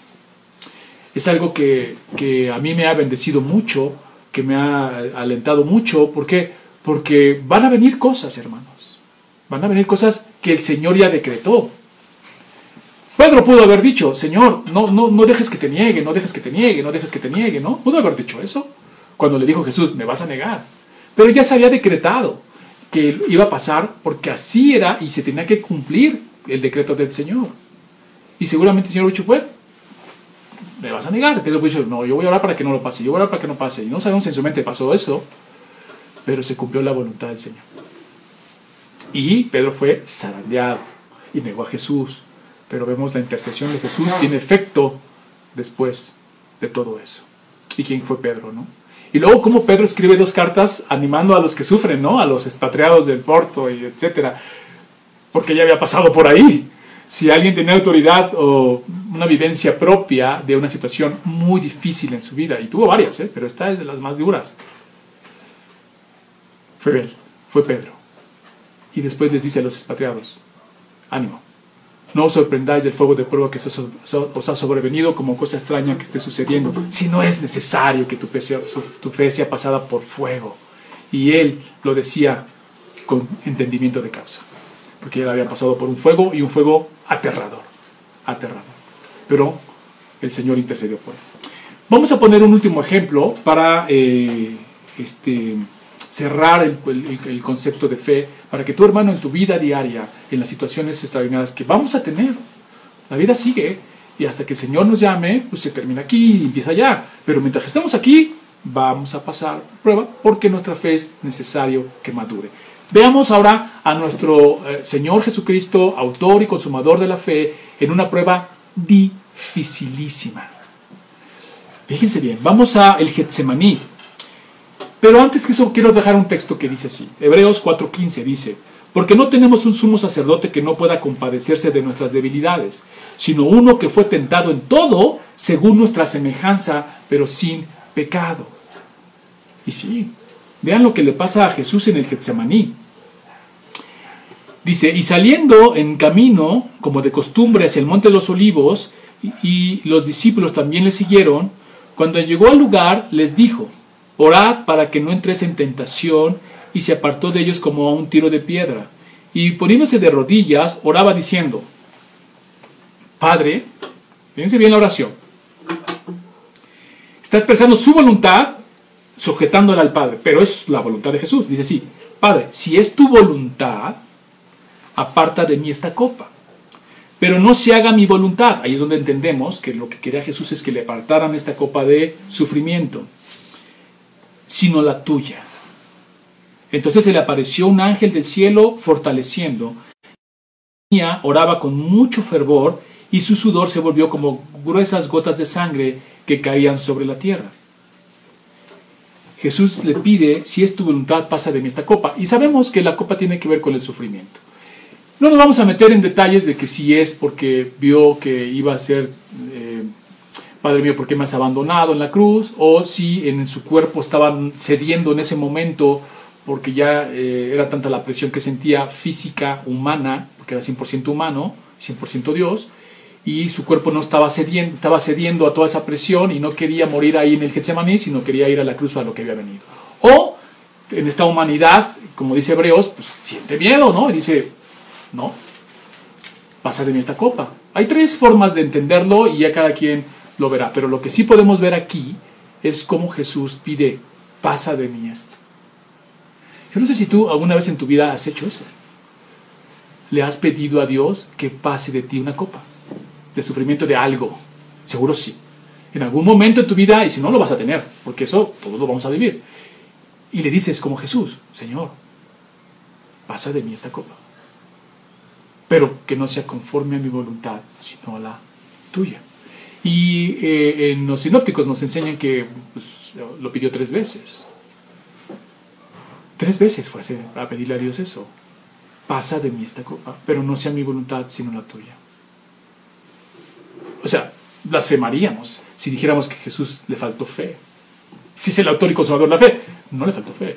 Es algo que, que a mí me ha bendecido mucho que me ha alentado mucho. ¿Por qué? Porque van a venir cosas, hermanos. Van a venir cosas que el Señor ya decretó. Pedro pudo haber dicho, Señor, no, no, no dejes que te niegue, no dejes que te niegue, no dejes que te niegue, ¿no? Pudo haber dicho eso cuando le dijo Jesús, me vas a negar. Pero ya se había decretado que iba a pasar porque así era y se tenía que cumplir el decreto del Señor. Y seguramente el Señor dicho, bueno, me vas a negar. Pedro dijo, no, yo voy a orar para que no lo pase, yo voy a orar para que no pase. Y no sabemos si en su mente pasó eso, pero se cumplió la voluntad del Señor. Y Pedro fue zarandeado y negó a Jesús. Pero vemos la intercesión de Jesús tiene efecto después de todo eso. ¿Y quién fue Pedro, no? Y luego cómo Pedro escribe dos cartas animando a los que sufren, ¿no? A los expatriados del Porto y etcétera. Porque ya había pasado por ahí si alguien tiene autoridad o una vivencia propia de una situación muy difícil en su vida, y tuvo varias, ¿eh? pero esta es de las más duras, fue él, fue Pedro. Y después les dice a los expatriados, ánimo, No os sorprendáis del fuego de prueba que os ha sobrevenido como cosa extraña que esté sucediendo, si no es necesario que tu fe sea pasada por fuego. Y él lo decía con entendimiento de causa, porque él había pasado por un fuego y un fuego aterrador, aterrador. Pero el Señor intercedió por él. Vamos a poner un último ejemplo para eh, este, cerrar el, concepto de fe, para que tu hermano en tu vida diaria, en las situaciones extraordinarias que vamos a tener, la vida sigue y hasta que el Señor nos llame, pues se termina aquí y empieza allá. Pero mientras estamos aquí, vamos a pasar prueba porque nuestra fe es necesario que madure. Veamos ahora a nuestro eh, Señor Jesucristo, autor y consumador de la fe, en una prueba dificilísima. Fíjense bien, vamos a el Getsemaní. Pero antes que eso quiero dejar un texto que dice así. Hebreos 4:15 dice, porque no tenemos un sumo sacerdote que no pueda compadecerse de nuestras debilidades, sino uno que fue tentado en todo según nuestra semejanza, pero sin pecado. Y sí, vean lo que le pasa a Jesús en el Getsemaní. Dice, y saliendo en camino, como de costumbre, hacia el monte de los olivos, y los discípulos también le siguieron, cuando llegó al lugar les dijo, Orad para que no entres en tentación, y se apartó de ellos como a un tiro de piedra. Y poniéndose de rodillas, oraba diciendo, Padre, fíjense bien la oración, está expresando su voluntad sujetándola al Padre, pero es la voluntad de Jesús. Dice así, Padre, si es tu voluntad, aparta de mí esta copa. Pero no se haga mi voluntad. Ahí es donde entendemos que lo que quería Jesús es que le apartaran esta copa de sufrimiento sino la tuya. Entonces se le apareció un ángel del cielo fortaleciendo. Oraba con mucho fervor y su sudor se volvió como gruesas gotas de sangre que caían sobre la tierra. Jesús le pide, si es tu voluntad, pasa de mí esta copa. Y sabemos que la copa tiene que ver con el sufrimiento. No nos vamos a meter en detalles de que si es porque vio que iba a ser eh, Padre mío, ¿por qué me has abandonado en la cruz? O si en su cuerpo estaban cediendo en ese momento porque ya eh, era tanta la presión que sentía física, humana, porque era 100% humano, 100% Dios, y su cuerpo no estaba cediendo, estaba cediendo a toda esa presión y no quería morir ahí en el Getsemaní, sino quería ir a la cruz a lo que había venido. O en esta humanidad, como dice Hebreos, pues siente miedo, ¿no? Y dice, no, pasa de mí esta copa. Hay tres formas de entenderlo y ya cada quien lo verá. Pero lo que sí podemos ver aquí es cómo Jesús pide, pasa de mí esto. Yo no sé si tú alguna vez en tu vida has hecho eso. Le has pedido a Dios que pase de ti una copa de sufrimiento de algo. Seguro sí. En algún momento en tu vida, y si no lo vas a tener, porque eso todos lo vamos a vivir. Y le dices como Jesús, Señor, pasa de mí esta copa. Pero que no sea conforme a mi voluntad, sino a la tuya. Y eh, en los sinópticos nos enseñan que pues, lo pidió tres veces. Tres veces fue a pedirle a Dios eso. Pasa de mí esta copa, pero no sea mi voluntad sino la tuya. O sea, blasfemaríamos si dijéramos que Jesús le faltó fe. Si es el autor y conservador de la fe, no le faltó fe.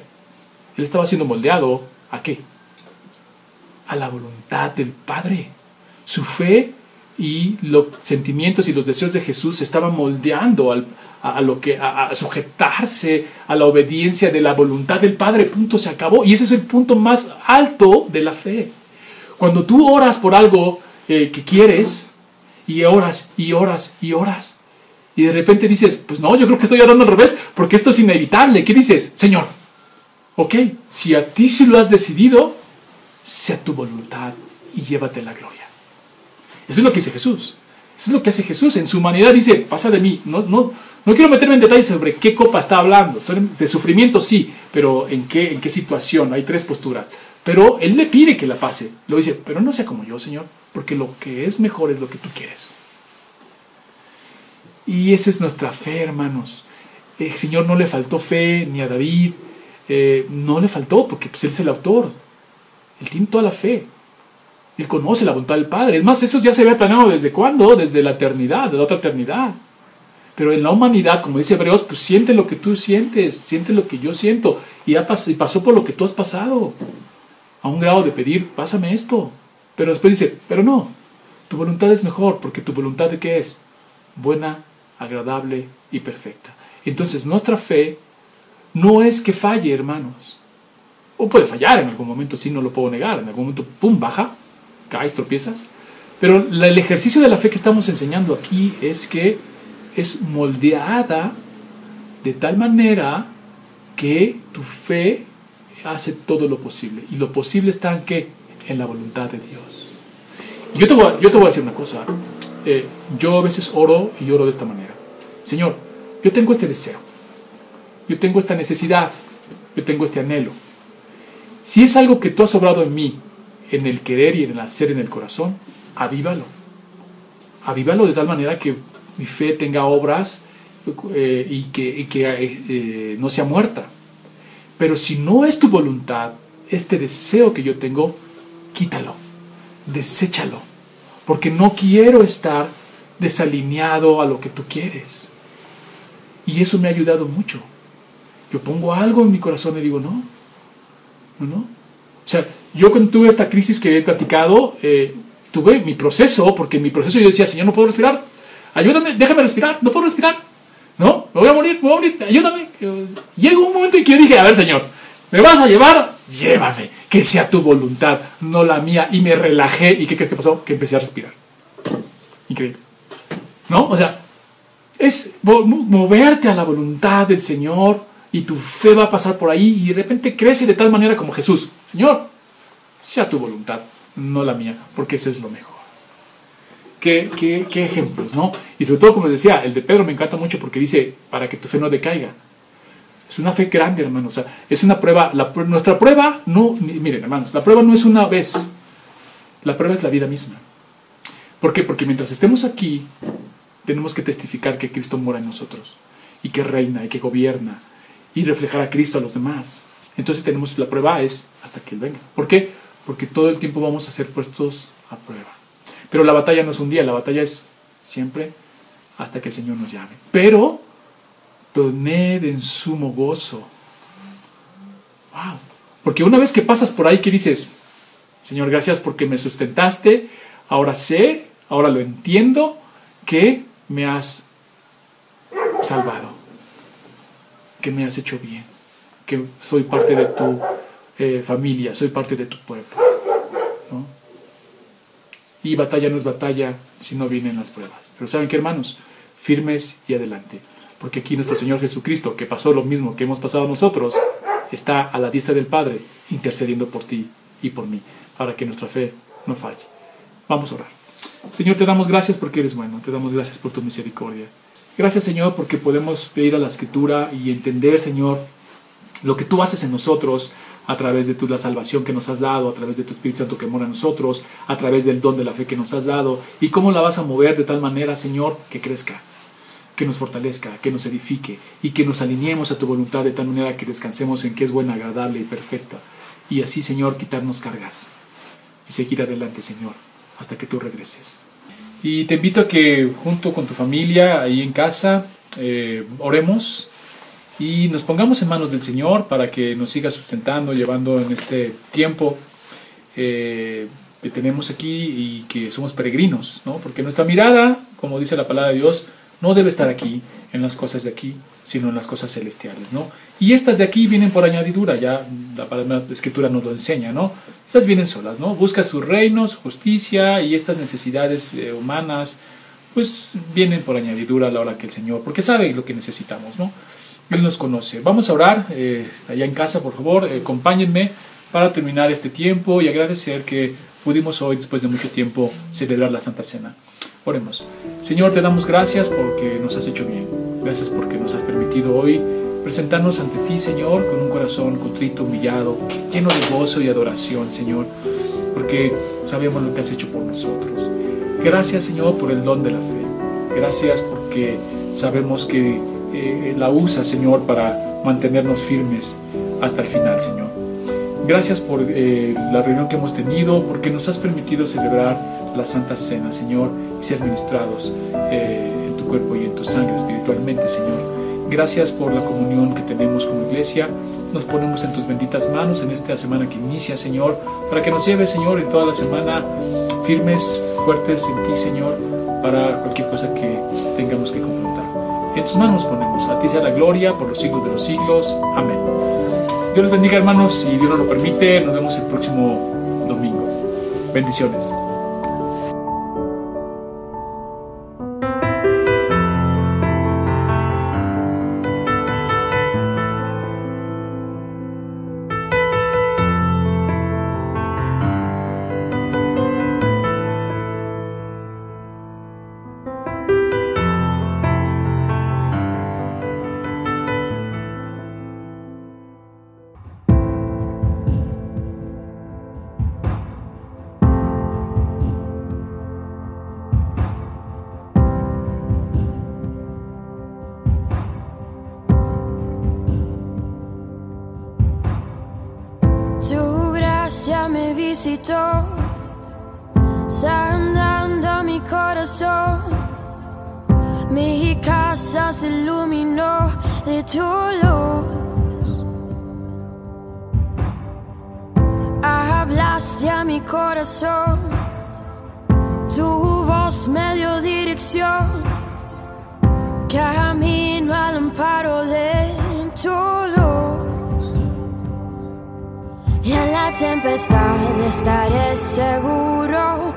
Él estaba siendo moldeado a qué? A la voluntad del Padre. Su fe y los sentimientos y los deseos de Jesús se estaban moldeando a, lo que a, sujetarse a la obediencia de la voluntad del Padre. Punto se acabó y ese es el punto más alto de la fe. Cuando tú oras por algo eh, que quieres y oras y oras y oras y de repente dices, pues no, yo creo que estoy orando al revés porque esto es inevitable. ¿Qué dices? Señor, ok, si a ti sí lo has decidido, sea tu voluntad y llévate la gloria. Eso es lo que dice Jesús. Eso es lo que hace Jesús. En su humanidad dice, pasa de mí. No, no, no quiero meterme en detalles sobre qué copa está hablando. De sufrimiento sí, pero en qué, en qué situación. Hay tres posturas. Pero Él le pide que la pase. Lo dice, pero no sea como yo, Señor, porque lo que es mejor es lo que tú quieres. Y esa es nuestra fe, hermanos. El Señor no le faltó fe ni a David. Eh, no le faltó, porque pues, Él es el autor. Él tiene toda la fe. Él conoce la voluntad del Padre. Es más, eso ya se había planeado desde cuándo? Desde la eternidad, de la otra eternidad. Pero en la humanidad, como dice Hebreos, pues siente lo que tú sientes, siente lo que yo siento. Y, ya pasó por lo que tú has pasado. A un grado de pedir, pásame esto. Pero después dice, pero no, Tu voluntad es mejor porque tu voluntad de qué es? Buena, agradable y perfecta. Entonces nuestra fe no es que falle, hermanos. O puede fallar en algún momento, sí, no lo puedo negar. En algún momento, pum, baja, caes, tropiezas. Pero el ejercicio de la fe que estamos enseñando aquí es que es moldeada de tal manera que tu fe hace todo lo posible. Y lo posible está en qué? En la voluntad de Dios. Y yo te voy a, yo te voy a decir una cosa. Eh, yo a veces oro y oro de esta manera. Señor, yo tengo este deseo. Yo tengo esta necesidad. Yo tengo este anhelo. Si es algo que tú has obrado en mí, en el querer y en el hacer en el corazón, avívalo. Avívalo de tal manera que mi fe tenga obras eh, y que, eh, eh, no sea muerta. Pero si no es tu voluntad, este deseo que yo tengo, quítalo, deséchalo, porque no quiero estar desalineado a lo que tú quieres. Y eso me ha ayudado mucho. Yo pongo algo en mi corazón y digo, no, no. O sea, yo cuando tuve esta crisis que he platicado, tuve mi proceso, porque en mi proceso yo decía, Señor, no puedo respirar, ayúdame, déjame respirar, no puedo respirar, ¿no? Me voy a morir, me voy a morir, ayúdame. Llega un momento en que yo dije, a ver, Señor, ¿me vas a llevar? Llévame, que sea tu voluntad, no la mía. Y me relajé, ¿y qué crees que pasó? Que empecé a respirar. Increíble. ¿No? O sea, es moverte a la voluntad del Señor y tu fe va a pasar por ahí y de repente crece de tal manera como Jesús. Señor, sea tu voluntad, no la mía, porque ese es lo mejor. Qué, qué, qué, ejemplos, ¿no? Y sobre todo, como les decía, el de Pedro me encanta mucho porque dice, para que tu fe no decaiga. Es una fe grande, hermanos. O sea, es una prueba. La, nuestra prueba no, miren, hermanos, la prueba no es una vez. La prueba es la vida misma. ¿Por qué? Porque mientras estemos aquí, tenemos que testificar que Cristo mora en nosotros y que reina y que gobierna y reflejar a Cristo a los demás. Entonces tenemos la prueba es hasta que Él venga. ¿Por qué? Porque todo el tiempo vamos a ser puestos a prueba. Pero la batalla no es un día, la batalla es siempre hasta que el Señor nos llame. Pero tened en sumo gozo. Wow. Porque una vez que pasas por ahí que dices, Señor, gracias porque me sustentaste, ahora sé, ahora lo entiendo, que me has salvado, que me has hecho bien, que soy parte de tu eh, familia, soy parte de tu pueblo. Y batalla no es batalla si no vienen las pruebas. Pero ¿saben qué, hermanos? Firmes y adelante. Porque aquí nuestro Señor Jesucristo, que pasó lo mismo que hemos pasado nosotros, está a la diestra del Padre intercediendo por ti y por mí, para que nuestra fe no falle. Vamos a orar. Señor, te damos gracias porque eres bueno, te damos gracias por tu misericordia. Gracias, Señor, porque podemos pedir a la Escritura y entender, Señor, lo que tú haces en nosotros a través de tu, la salvación que nos has dado, a través de tu Espíritu Santo que mora en nosotros, a través del don de la fe que nos has dado, y cómo la vas a mover de tal manera, Señor, que crezca, que nos fortalezca, que nos edifique, y que nos alineemos a tu voluntad de tal manera que descansemos en que es buena, agradable y perfecta. Y así, Señor, quitarnos cargas y seguir adelante, Señor, hasta que tú regreses. Y te invito a que junto con tu familia, ahí en casa, eh, oremos y nos pongamos en manos del Señor para que nos siga sustentando, llevando en este tiempo eh, que tenemos aquí y que somos peregrinos, ¿no? porque nuestra mirada, como dice la palabra de Dios, no debe estar aquí, en las cosas de aquí, sino en las cosas celestiales. ¿no? Y estas de aquí vienen por añadidura, ya la, escritura nos lo enseña, ¿no? Estas vienen solas, ¿no? Busca sus reinos, justicia y estas necesidades eh, humanas, pues vienen por añadidura a la hora que el Señor, porque sabe lo que necesitamos, ¿no? Él nos conoce. Vamos a orar eh, allá en casa, por favor, eh, acompáñenme para terminar este tiempo y agradecer que pudimos hoy, después de mucho tiempo, celebrar la Santa Cena. Oremos. Señor, te damos gracias porque nos has hecho bien. Gracias porque nos has permitido hoy presentarnos ante ti, Señor, con un corazón contrito, humillado, lleno de gozo y adoración, Señor, porque sabemos lo que has hecho por nosotros. Gracias, Señor, por el don de la fe. Gracias porque sabemos que eh, la usa, Señor, para mantenernos firmes hasta el final, Señor. Gracias por eh, la reunión que hemos tenido, porque nos has permitido celebrar la Santa Cena, Señor, y ser ministrados eh, en tu cuerpo y en tu sangre espiritualmente, Señor. Gracias por la comunión que tenemos como iglesia. Nos ponemos en tus benditas manos en esta semana que inicia, Señor, para que nos lleve, Señor, en toda la semana firmes, fuertes en ti, Señor, para cualquier cosa que tengamos que confrontar. En tus manos ponemos, a ti sea la gloria por los siglos de los siglos. Amén. Dios los bendiga, hermanos, si Dios nos lo permite, nos vemos el próximo domingo. Bendiciones. Se iluminó de tu luz. Hablaste a mi corazón, tu voz me dio dirección. Camino al amparo de tu luz. Y en la tempestad estaré seguro.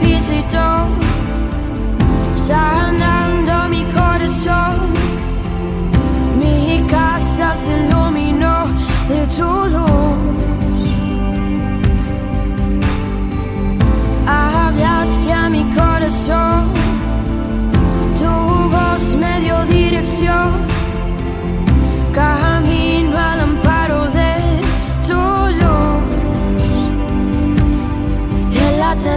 Visitó, sanando mi corazón. Mi casa se iluminó de tu luz. Hablaste a mi corazón, tu voz me dio dirección.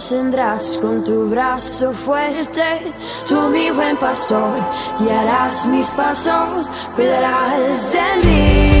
Sostendrás con tu brazo fuerte. Tú, mi buen pastor, guiarás mis pasos, cuidarás de mí.